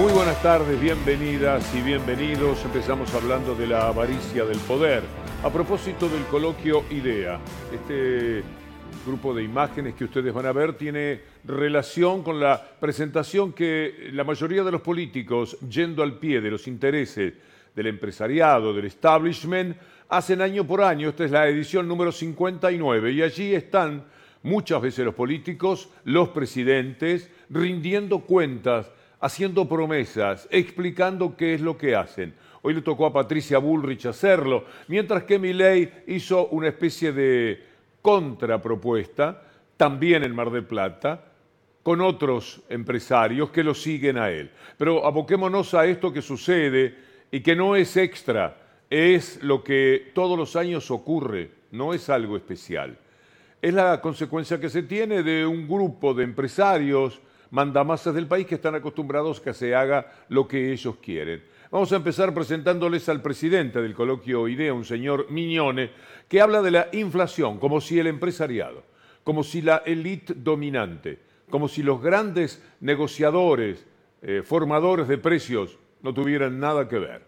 Muy buenas tardes, bienvenidas y bienvenidos. Empezamos hablando de la avaricia del poder. A propósito del coloquio IDEA, este grupo de imágenes que ustedes van a ver tiene relación con la presentación que la mayoría de los políticos, yendo al pie de los intereses del empresariado, del establishment, hacen año por año. Esta es la edición número 59 y allí están muchas veces los políticos, los presidentes, rindiendo cuentas, haciendo promesas, explicando qué es lo que hacen. Hoy le tocó a Patricia Bullrich hacerlo, mientras que Milei hizo una especie de contrapropuesta, también en Mar del Plata, con otros empresarios que lo siguen a él. Pero aboquémonos a esto que sucede y que no es extra, es lo que todos los años ocurre, no es algo especial. Es la consecuencia que se tiene de un grupo de empresarios, mandamasas del país que están acostumbrados que se haga lo que ellos quieren. Vamos a empezar presentándoles al presidente del coloquio IDEA, un señor Miñone, que habla de la inflación como si el empresariado, como si la élite dominante, como si los grandes negociadores, eh, formadores de precios, no tuvieran nada que ver.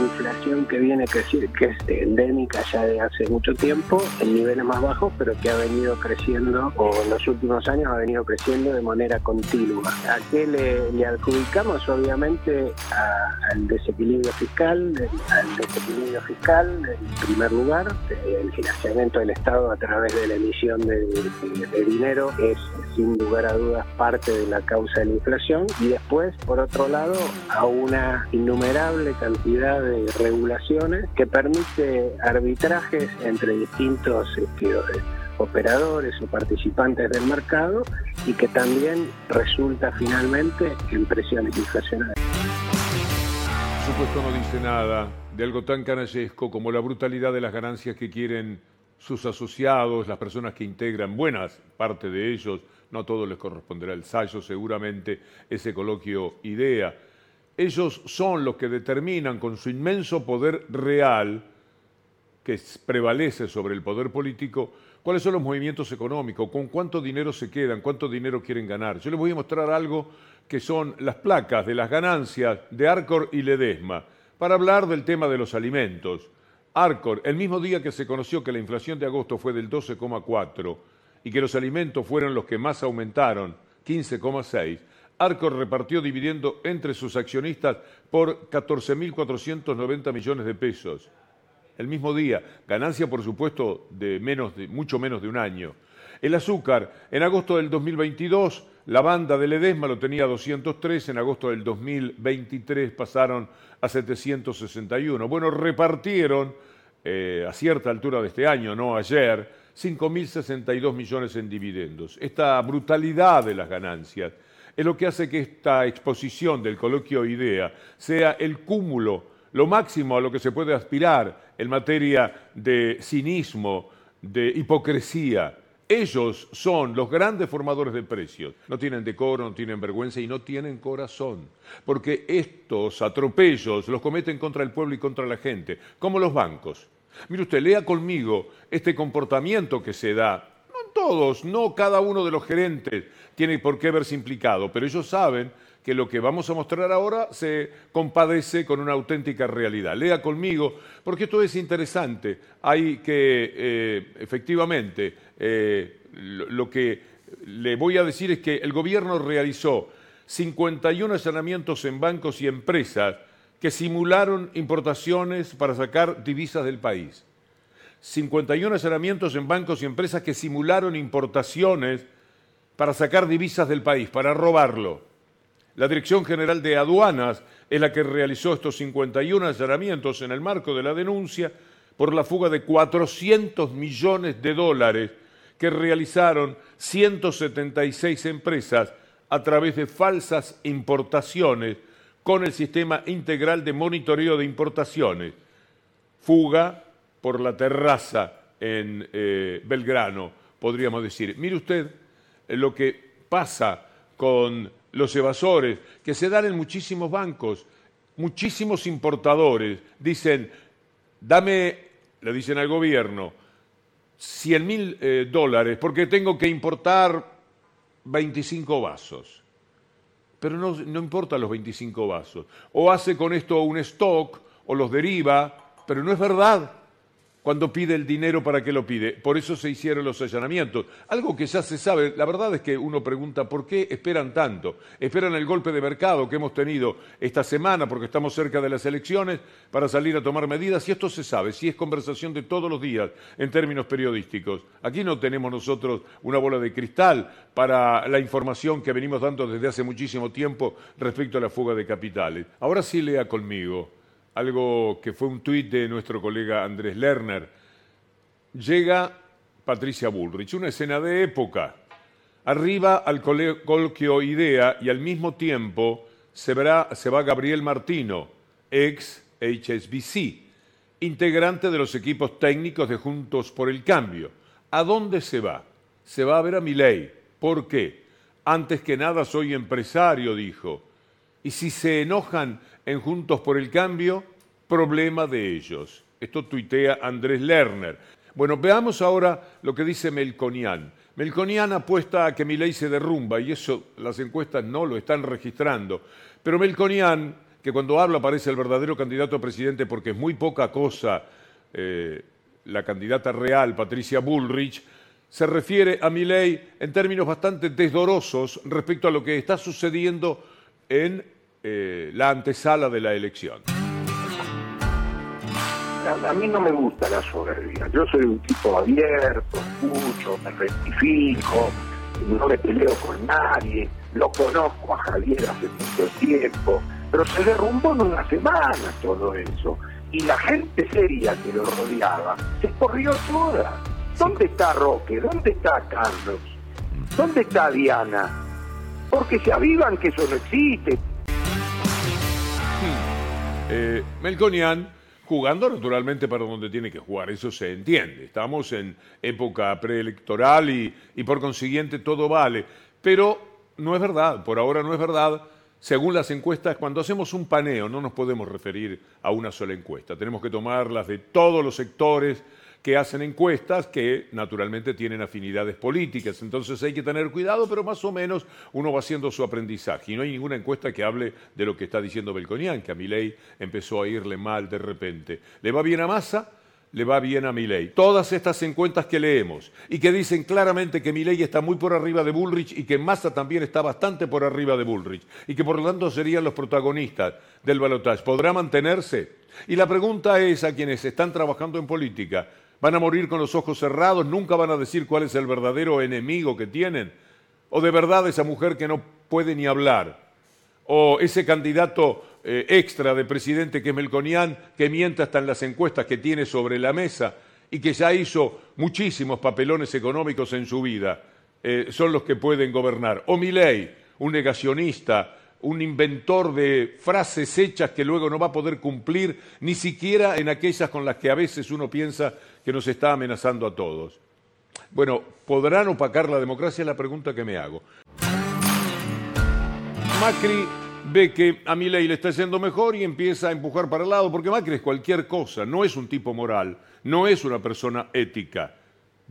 Inflación que viene creciendo, que es endémica ya de hace mucho tiempo, en niveles más bajos, pero que ha venido creciendo, o en los últimos años ha venido creciendo de manera continua. ¿A qué le, adjudicamos? Obviamente al desequilibrio fiscal, al desequilibrio fiscal en primer lugar, el financiamiento del Estado a través de la emisión de, de dinero es sin lugar a dudas parte de la causa de la inflación y después, por otro lado, a una innumerable cantidad de regulaciones que permite arbitrajes entre distintos este, operadores o participantes del mercado y que también resulta finalmente en presiones inflacionarias. Por supuesto no dice nada de algo tan canallesco como la brutalidad de las ganancias que quieren sus asociados, las personas que integran, buenas parte de ellos, no a todos les corresponderá el sallo, seguramente ese coloquio idea. Ellos son los que determinan con su inmenso poder real, que prevalece sobre el poder político, cuáles son los movimientos económicos, con cuánto dinero se quedan, cuánto dinero quieren ganar. Yo les voy a mostrar algo que son las placas de las ganancias de Arcor y Ledesma, para hablar del tema de los alimentos. Arcor, el mismo día que se conoció que la inflación de agosto fue del 12,4, y que los alimentos fueron los que más aumentaron, 15,6, Arcor repartió dividiendo entre sus accionistas por 14.490 millones de pesos. El mismo día, ganancia por supuesto de mucho menos de un año. El azúcar, en agosto del 2022, la banda de Ledesma lo tenía 203, en agosto del 2023 pasaron a 761. Bueno, repartieron eh, a cierta altura de este año, no ayer, 5.062 millones en dividendos. Esta brutalidad de las ganancias es lo que hace que esta exposición del coloquio IDEA sea el cúmulo, lo máximo a lo que se puede aspirar en materia de cinismo, de hipocresía. Ellos son los grandes formadores de precios. No tienen decoro, no tienen vergüenza y no tienen corazón. Porque estos atropellos los cometen contra el pueblo y contra la gente, como los bancos. Mire usted, lea conmigo este comportamiento que se da. Todos, no cada uno de los gerentes tiene por qué verse implicado, pero ellos saben que lo que vamos a mostrar ahora se compadece con una auténtica realidad. Lea conmigo, porque esto es interesante. Hay que, eh, efectivamente, eh, lo que le voy a decir es que el gobierno realizó 51 allanamientos en bancos y empresas que simularon importaciones para sacar divisas del país. 51 allanamientos en bancos y empresas que simularon importaciones para sacar divisas del país, para robarlo. La Dirección General de Aduanas es la que realizó estos 51 allanamientos en el marco de la denuncia por la fuga de 400 millones de dólares que realizaron 176 empresas a través de falsas importaciones con el sistema integral de monitoreo de importaciones. Fuga por la terraza en eh, Belgrano, podríamos decir. Mire usted eh, lo que pasa con los evasores, que se dan en muchísimos bancos, muchísimos importadores, dicen, dame, le dicen al gobierno, 100 mil eh, dólares porque tengo que importar 25 vasos. pero no, no importa los 25 vasos. O hace con esto un stock o los deriva, pero no es verdad cuando pide el dinero para qué lo pide. Por eso se hicieron los allanamientos. Algo que ya se sabe, la verdad es que uno pregunta por qué esperan tanto. Esperan el golpe de mercado que hemos tenido esta semana porque estamos cerca de las elecciones para salir a tomar medidas y esto se sabe, si es conversación de todos los días en términos periodísticos. Aquí no tenemos nosotros una bola de cristal para la información que venimos dando desde hace muchísimo tiempo respecto a la fuga de capitales. Ahora sí lea conmigo algo que fue un tuit de nuestro colega Andrés Lerner. Llega Patricia Bullrich, una escena de época. Arriba al coloquio IDEA y al mismo tiempo se, va Gabriel Martino, ex HSBC, integrante de los equipos técnicos de Juntos por el Cambio. ¿A dónde se va? Se va a ver a Milei. ¿Por qué? Antes que nada soy empresario, dijo. Y si se enojan en Juntos por el Cambio, problema de ellos. Esto tuitea Andrés Lerner. Bueno, veamos ahora lo que dice Melconian. Melconian apuesta a que mi ley se derrumba y eso las encuestas no lo están registrando. Pero Melconian, que cuando habla parece el verdadero candidato a presidente porque es muy poca cosa eh, la candidata real, Patricia Bullrich, se refiere a mi ley en términos bastante desdorosos respecto a lo que está sucediendo en eh, la antesala de la elección. A, mí no me gusta la soberbia. Yo soy un tipo abierto, escucho, me rectifico, no me peleo con nadie. Lo conozco a Javier hace mucho tiempo, pero se derrumbó en una semana todo eso. Y la gente seria que lo rodeaba se corrió toda. ¿Dónde está Roque? ¿Dónde está Carlos? ¿Dónde está Diana? Porque se avivan que eso no existe. Eh, Melconian jugando naturalmente para donde tiene que jugar, eso se entiende. Estamos en época preelectoral y, y por consiguiente todo vale. Pero no es verdad, por ahora no es verdad. Según las encuestas, cuando hacemos un paneo no nos podemos referir a una sola encuesta. Tenemos que tomarlas de todos los sectores, que hacen encuestas que naturalmente tienen afinidades políticas. Entonces hay que tener cuidado, pero más o menos uno va haciendo su aprendizaje. Y no hay ninguna encuesta que hable de lo que está diciendo Belconian, que a Milei empezó a irle mal de repente. ¿Le va bien a Massa? le va bien a Milei. Todas estas encuestas que leemos y que dicen claramente que Milei está muy por arriba de Bullrich y que Massa también está bastante por arriba de Bullrich y que por lo tanto serían los protagonistas del balotaje. ¿Podrá mantenerse? Y la pregunta es a quienes están trabajando en política, van a morir con los ojos cerrados, nunca van a decir cuál es el verdadero enemigo que tienen, o de verdad esa mujer que no puede ni hablar, o ese candidato eh, extra de presidente que es Melconian, que miente hasta en las encuestas que tiene sobre la mesa y que ya hizo muchísimos papelones económicos en su vida, eh, son los que pueden gobernar. O Milei, un negacionista, un inventor de frases hechas que luego no va a poder cumplir, ni siquiera en aquellas con las que a veces uno piensa que nos está amenazando a todos. Bueno, ¿podrán opacar la democracia? Es la pregunta que me hago. Macri ve que a ley le está yendo mejor y empieza a empujar para el lado, porque Macri es cualquier cosa, no es un tipo moral, no es una persona ética,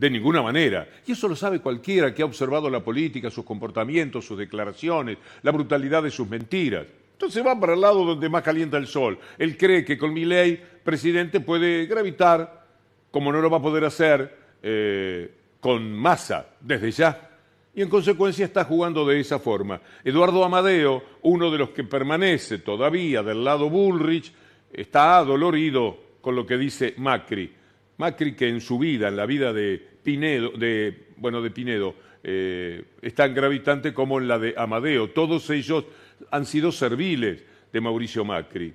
de ninguna manera. Y eso lo sabe cualquiera que ha observado la política, sus comportamientos, sus declaraciones, la brutalidad de sus mentiras. Entonces va para el lado donde más calienta el sol. Él cree que con ley, presidente, puede gravitar como no lo va a poder hacer eh, con masa desde ya. Y en consecuencia está jugando de esa forma. Eduardo Amadeo, uno de los que permanece todavía del lado Bullrich, está adolorido con lo que dice Macri. Macri que en su vida, en la vida de Pinedo, de, bueno, de Pinedo, eh, es tan gravitante como en la de Amadeo. Todos ellos han sido serviles de Mauricio Macri.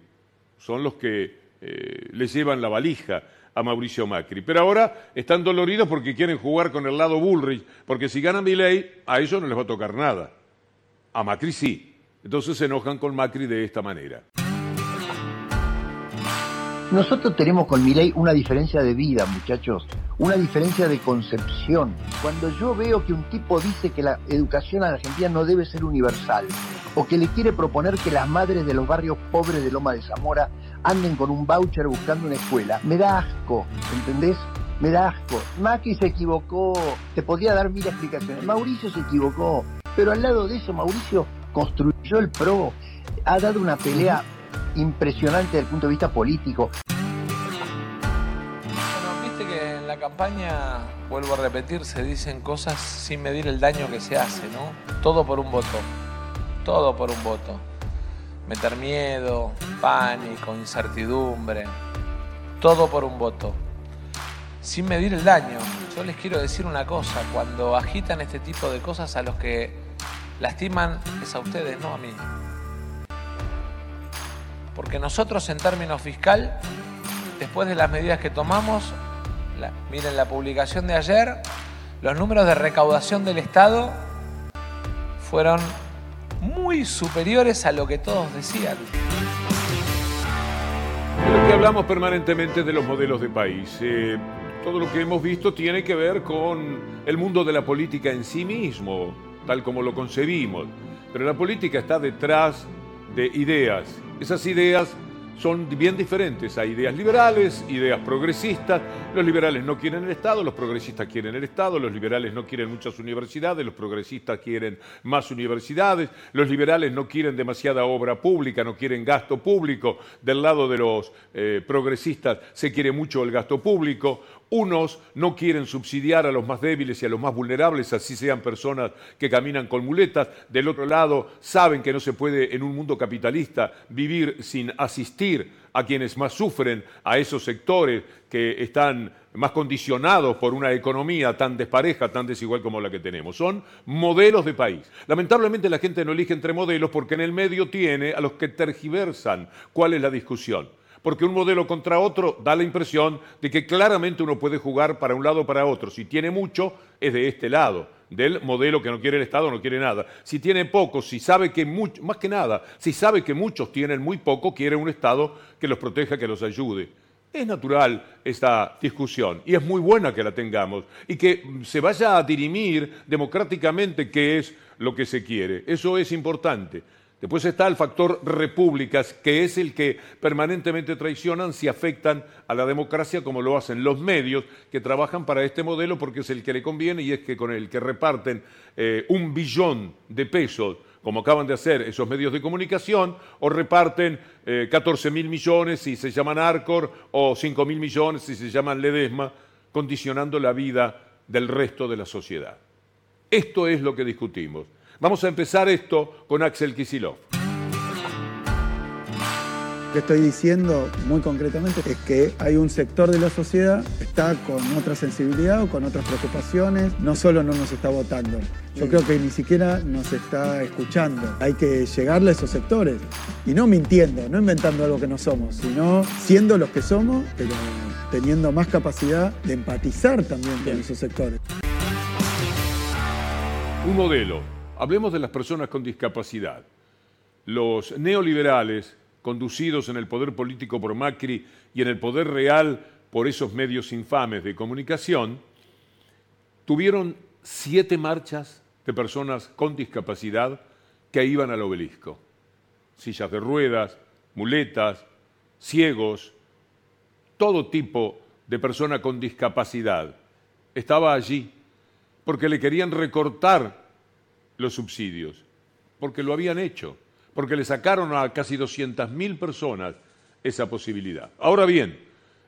Son los que eh, le llevan la valija a Mauricio Macri. Pero ahora están doloridos porque quieren jugar con el lado Bullrich, porque si ganan Milei, a ellos no les va a tocar nada. A Macri sí. Entonces se enojan con Macri de esta manera. Nosotros tenemos con Milei una diferencia de vida, muchachos, una diferencia de concepción. Cuando yo veo que un tipo dice que la educación a la Argentina no debe ser universal, o que le quiere proponer que las madres de los barrios pobres de Loma de Zamora anden con un voucher buscando una escuela, me da asco, ¿entendés? Me da asco. Macri se equivocó, te podría dar mil explicaciones. Mauricio se equivocó, pero al lado de eso, Mauricio construyó el PRO, ha dado una pelea impresionante desde el punto de vista político. Bueno, viste que en la campaña, vuelvo a repetir, se dicen cosas sin medir el daño que se hace, ¿no? Todo por un voto, todo por un voto. Meter miedo, pánico, incertidumbre, todo por un voto. Sin medir el daño. Yo les quiero decir una cosa, cuando agitan este tipo de cosas a los que lastiman es a ustedes, no a mí. Porque nosotros en términos fiscal, después de las medidas que tomamos, miren la publicación de ayer, los números de recaudación del Estado fueron muy superiores a lo que todos decían. Pero que hablamos permanentemente de los modelos de país. Eh, todo lo que hemos visto tiene que ver con el mundo de la política en sí mismo, tal como lo concebimos. Pero la política está detrás de ideas. Esas ideas son bien diferentes. Hay ideas liberales, ideas progresistas. Los liberales no quieren el Estado, los progresistas quieren el Estado, los liberales no quieren muchas universidades, los progresistas quieren más universidades, los liberales no quieren demasiada obra pública, no quieren gasto público. Del lado de los eh, progresistas se quiere mucho el gasto público. Unos no quieren subsidiar a los más débiles y a los más vulnerables, así sean personas que caminan con muletas. Del otro lado, saben que no se puede en un mundo capitalista vivir sin asistir a quienes más sufren, a esos sectores que están más condicionados por una economía tan despareja, tan desigual como la que tenemos. Son modelos de país. Lamentablemente la gente no elige entre modelos porque en el medio tiene a los que tergiversan cuál es la discusión porque un modelo contra otro da la impresión de que claramente uno puede jugar para un lado o para otro. Si tiene mucho, es de este lado, del modelo que no quiere el Estado, no quiere nada. Si tiene poco, si sabe que mucho, más que nada, si sabe que muchos tienen muy poco, quiere un Estado que los proteja, que los ayude. Es natural esta discusión y es muy buena que la tengamos y que se vaya a dirimir democráticamente qué es lo que se quiere. Eso es importante. Después está el factor repúblicas, que es el que permanentemente traicionan si afectan a la democracia como lo hacen los medios que trabajan para este modelo porque es el que le conviene y es que con el que reparten eh, un billón de pesos como acaban de hacer esos medios de comunicación, o reparten 14 eh, mil millones si se llaman Arcor, o 5 mil millones si se llaman Ledesma, condicionando la vida del resto de la sociedad. Esto es lo que discutimos. Vamos a empezar esto con Axel Kisilov. Lo que estoy diciendo muy concretamente es que hay un sector de la sociedad que está con otra sensibilidad o con otras preocupaciones, no solo no nos está votando, yo creo que ni siquiera nos está escuchando. Hay que llegarle a esos sectores y no mintiendo, no inventando algo que no somos, sino siendo los que somos, pero teniendo más capacidad de empatizar también con esos sectores. Un modelo Hablemos de las personas con discapacidad. Los neoliberales, conducidos en el poder político por Macri y en el poder real por esos medios infames de comunicación, tuvieron siete marchas de personas con discapacidad que iban al obelisco. Sillas de ruedas, muletas, ciegos, todo tipo de persona con discapacidad estaba allí porque le querían recortar los subsidios, porque lo habían hecho, porque le sacaron a casi 200.000 personas esa posibilidad. Ahora bien,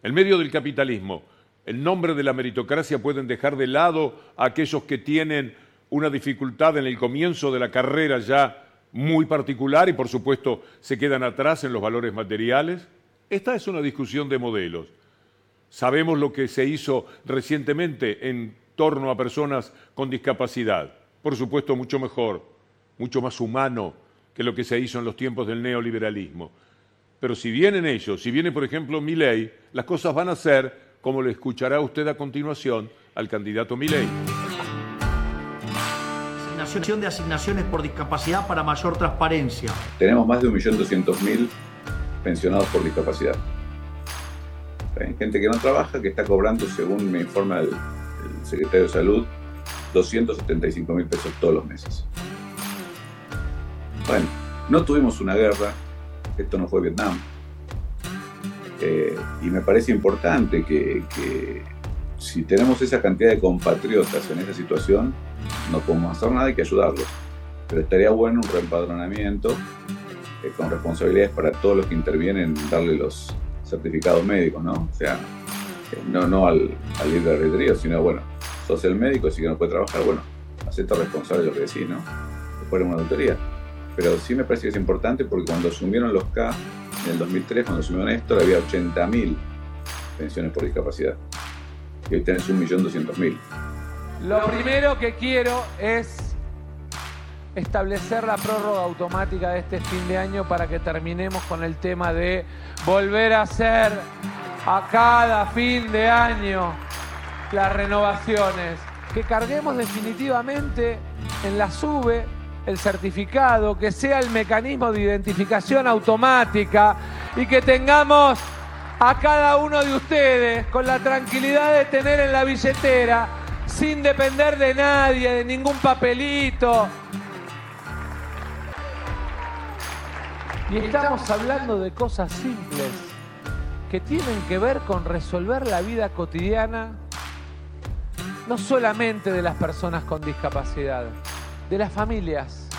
en medio del capitalismo, el nombre de la meritocracia pueden dejar de lado a aquellos que tienen una dificultad en el comienzo de la carrera ya muy particular y por supuesto se quedan atrás en los valores materiales. Esta es una discusión de modelos. Sabemos lo que se hizo recientemente en torno a personas con discapacidad por supuesto, mucho mejor, mucho más humano que lo que se hizo en los tiempos del neoliberalismo. Pero si vienen ellos, si viene, por ejemplo, Milei, las cosas van a ser como le escuchará usted a continuación al candidato Milei. Asignación de asignaciones por discapacidad para mayor transparencia. Tenemos más de 1.200.000 pensionados por discapacidad. Hay gente que no trabaja, que está cobrando, según me informa el secretario de Salud, 275 mil pesos todos los meses. Bueno, no tuvimos una guerra, esto no fue Vietnam. Eh, y me parece importante que, si tenemos esa cantidad de compatriotas en esa situación, no podemos hacer nada, hay que ayudarlos. Pero estaría bueno un reempadronamiento eh, con responsabilidades para todos los que intervienen en darle los certificados médicos, ¿no? O sea, eh, no, no al, al sino, bueno, sos el médico, si que no puede trabajar, bueno, acepta responsable de lo que decís, ¿no? Después de una auditoría. Pero sí me parece que es importante porque cuando asumieron los K en el 2003, cuando asumió Néstor, había 80.000 pensiones por discapacidad. Y hoy tenés 1.200.000. Lo primero que quiero es establecer la prórroga automática de este fin de año para que terminemos con el tema de volver a hacer a cada fin de año las renovaciones. Que carguemos definitivamente en la SUBE el certificado, que sea el mecanismo de identificación automática y que tengamos a cada uno de ustedes con la tranquilidad de tener en la billetera, sin depender de nadie, de ningún papelito. Y estamos hablando de cosas simples que tienen que ver con resolver la vida cotidiana, no solamente de las personas con discapacidad, de las familias.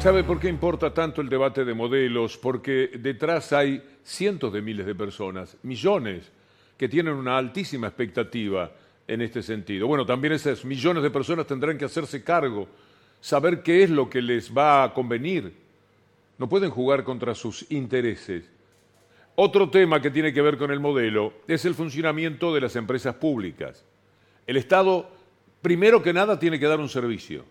¿Sabe por qué importa tanto el debate de modelos? Porque detrás hay cientos de miles de personas, millones, que tienen una altísima expectativa en este sentido. Bueno, también esas millones de personas tendrán que hacerse cargo, saber qué es lo que les va a convenir. No pueden jugar contra sus intereses. Otro tema que tiene que ver con el modelo es el funcionamiento de las empresas públicas. El Estado, primero que nada, tiene que dar un servicio.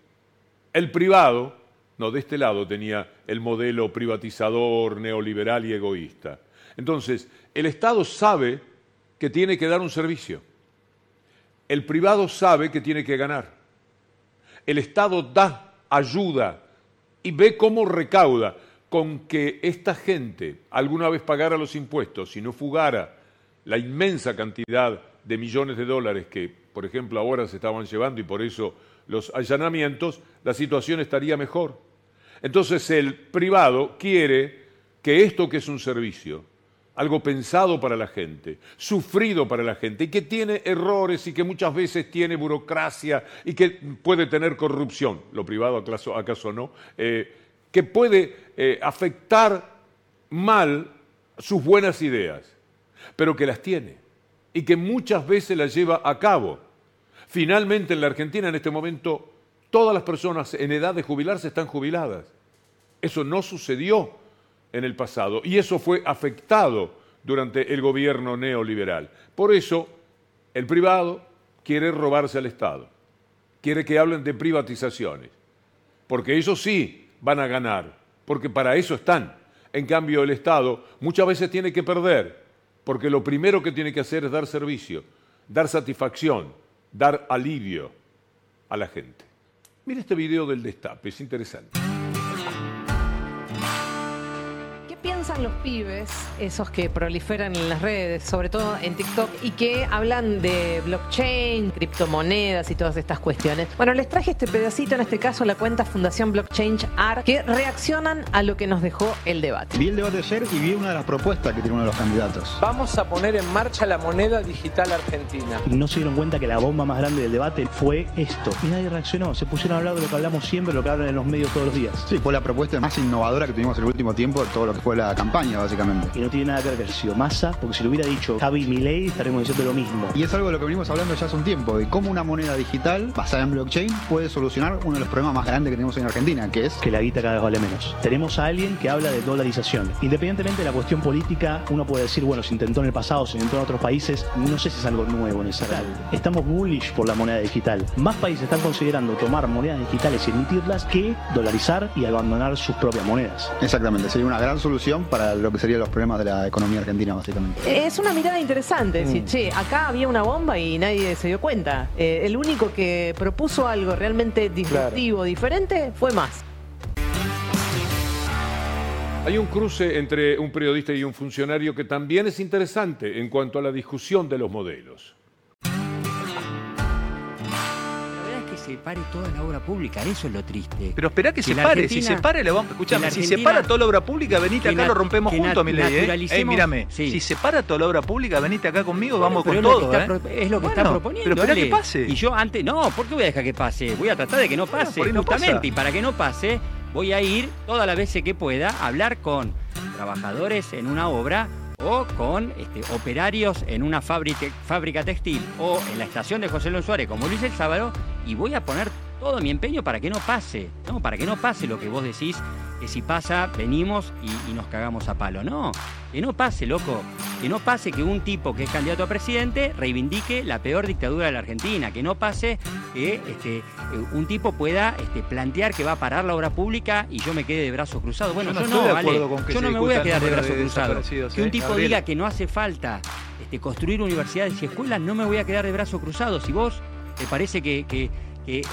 El privado, no, de este lado tenía el modelo privatizador, neoliberal y egoísta. Entonces, el Estado sabe que tiene que dar un servicio. El privado sabe que tiene que ganar. El Estado da ayuda y ve cómo recauda con que esta gente alguna vez pagara los impuestos y no fugara la inmensa cantidad de millones de dólares que, por ejemplo, ahora se estaban llevando y por eso los allanamientos, la situación estaría mejor. Entonces el privado quiere que esto que es un servicio, algo pensado para la gente, sufrido para la gente, y que tiene errores y que muchas veces tiene burocracia y que puede tener corrupción, lo privado acaso, no, eh, que puede eh, afectar mal sus buenas ideas, pero que las tiene y que muchas veces las lleva a cabo. Finalmente en la Argentina en este momento todas las personas en edad de jubilarse están jubiladas. Eso no sucedió en el pasado y eso fue afectado durante el gobierno neoliberal. Por eso el privado quiere robarse al Estado, quiere que hablen de privatizaciones, porque ellos sí van a ganar, porque para eso están. En cambio, el Estado muchas veces tiene que perder, porque lo primero que tiene que hacer es dar servicio, dar satisfacción, dar alivio a la gente. Mira este video del destape, es interesante. Piensan los pibes, esos que proliferan en las redes, sobre todo en TikTok, y que hablan de blockchain, criptomonedas y todas estas cuestiones? Bueno, les traje este pedacito, en este caso la cuenta Fundación Blockchain ART, que reaccionan a lo que nos dejó el debate. Vi el debate ayer y vi una de las propuestas que tiene uno de los candidatos. Vamos a poner en marcha la moneda digital argentina. Y no se dieron cuenta que la bomba más grande del debate fue esto. Y nadie reaccionó, se pusieron a hablar de lo que hablamos siempre, lo que hablan en los medios todos los días. Sí, fue la propuesta más innovadora que tuvimos en el último tiempo de todo lo que fue la campaña, básicamente. Y no tiene nada que ver sido masa, porque si lo hubiera dicho Javi Milei, estaremos diciendo lo mismo. Y es algo de lo que venimos hablando ya hace un tiempo, de cómo una moneda digital basada en blockchain puede solucionar uno de los problemas más grandes que tenemos en Argentina, que es que la guita cada vez vale menos. Tenemos a alguien que habla de dolarización. Independientemente de la cuestión política, uno puede decir, bueno, se intentó en el pasado, se intentó en otros países, no sé si es algo nuevo en esa Estamos bullish por la moneda digital. Más países están considerando tomar monedas digitales y emitirlas que dolarizar y abandonar sus propias monedas. Exactamente, sería una gran solución para lo que serían los problemas de la economía argentina, básicamente. Es una mirada interesante, decir, mm. che, acá había una bomba y nadie se dio cuenta. Eh, el único que propuso algo realmente disruptivo, diferente, fue más. Hay un cruce entre un periodista y un funcionario que también es interesante en cuanto a la discusión de los modelos. Se pare toda la obra pública, eso es lo triste. Pero espera que, se la pare, si se para, le vamos. que Escuchame, la si se para toda la obra pública, venite acá, lo rompemos juntos, mi ley. ¿eh? naturalicemos- Ey, mírame, Sí. si se para toda la obra pública, venite acá conmigo, vamos con es todo, ¿eh? está es lo que está Bueno, proponiendo. Pero espera Ale. que pase. Y yo antes, no, ¿por qué voy a dejar que pase? Voy a tratar de que no pase, no justamente. pasa. Y para que no pase, voy a ir todas las veces que pueda a hablar con trabajadores en una obra o con este, operarios en una fábrica, fábrica textil o en la estación de José Luis Suárez, como lo hice el sábado, y voy a poner todo mi empeño para que no pase, ¿no? Para que no pase lo que vos decís, que si pasa, venimos y, y nos cagamos a palo. No, que no pase, loco. Que no pase que un tipo que es candidato a presidente reivindique la peor dictadura de la Argentina. Que no pase que este, eh, un tipo pueda este, plantear que va a parar la obra pública y yo me quede de brazos cruzados. Bueno, Yo yo no vale. Yo no me voy a quedar de brazos de cruzados. Que ¿eh, un tipo Gabriel? diga que no hace falta este, construir universidades y escuelas, no me voy a quedar de brazos cruzados. Si vos te parece que, que-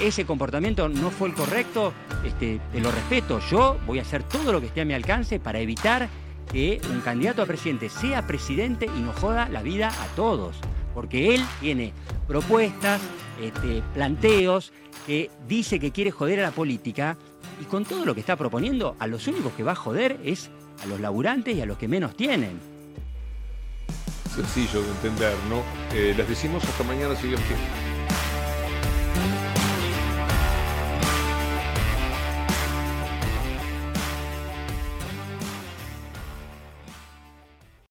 ese comportamiento no fue el correcto, este, te lo respeto. Yo voy a hacer todo lo que esté a mi alcance para evitar que un candidato a presidente sea presidente y nos joda la vida a todos. Porque él tiene propuestas, este, planteos, que dice que quiere joder a la política y con todo lo que está proponiendo, a los únicos que va a joder es a los laburantes y a los que menos tienen. Sencillo de entender, ¿no? Eh, les decimos hasta mañana si Dios quiere.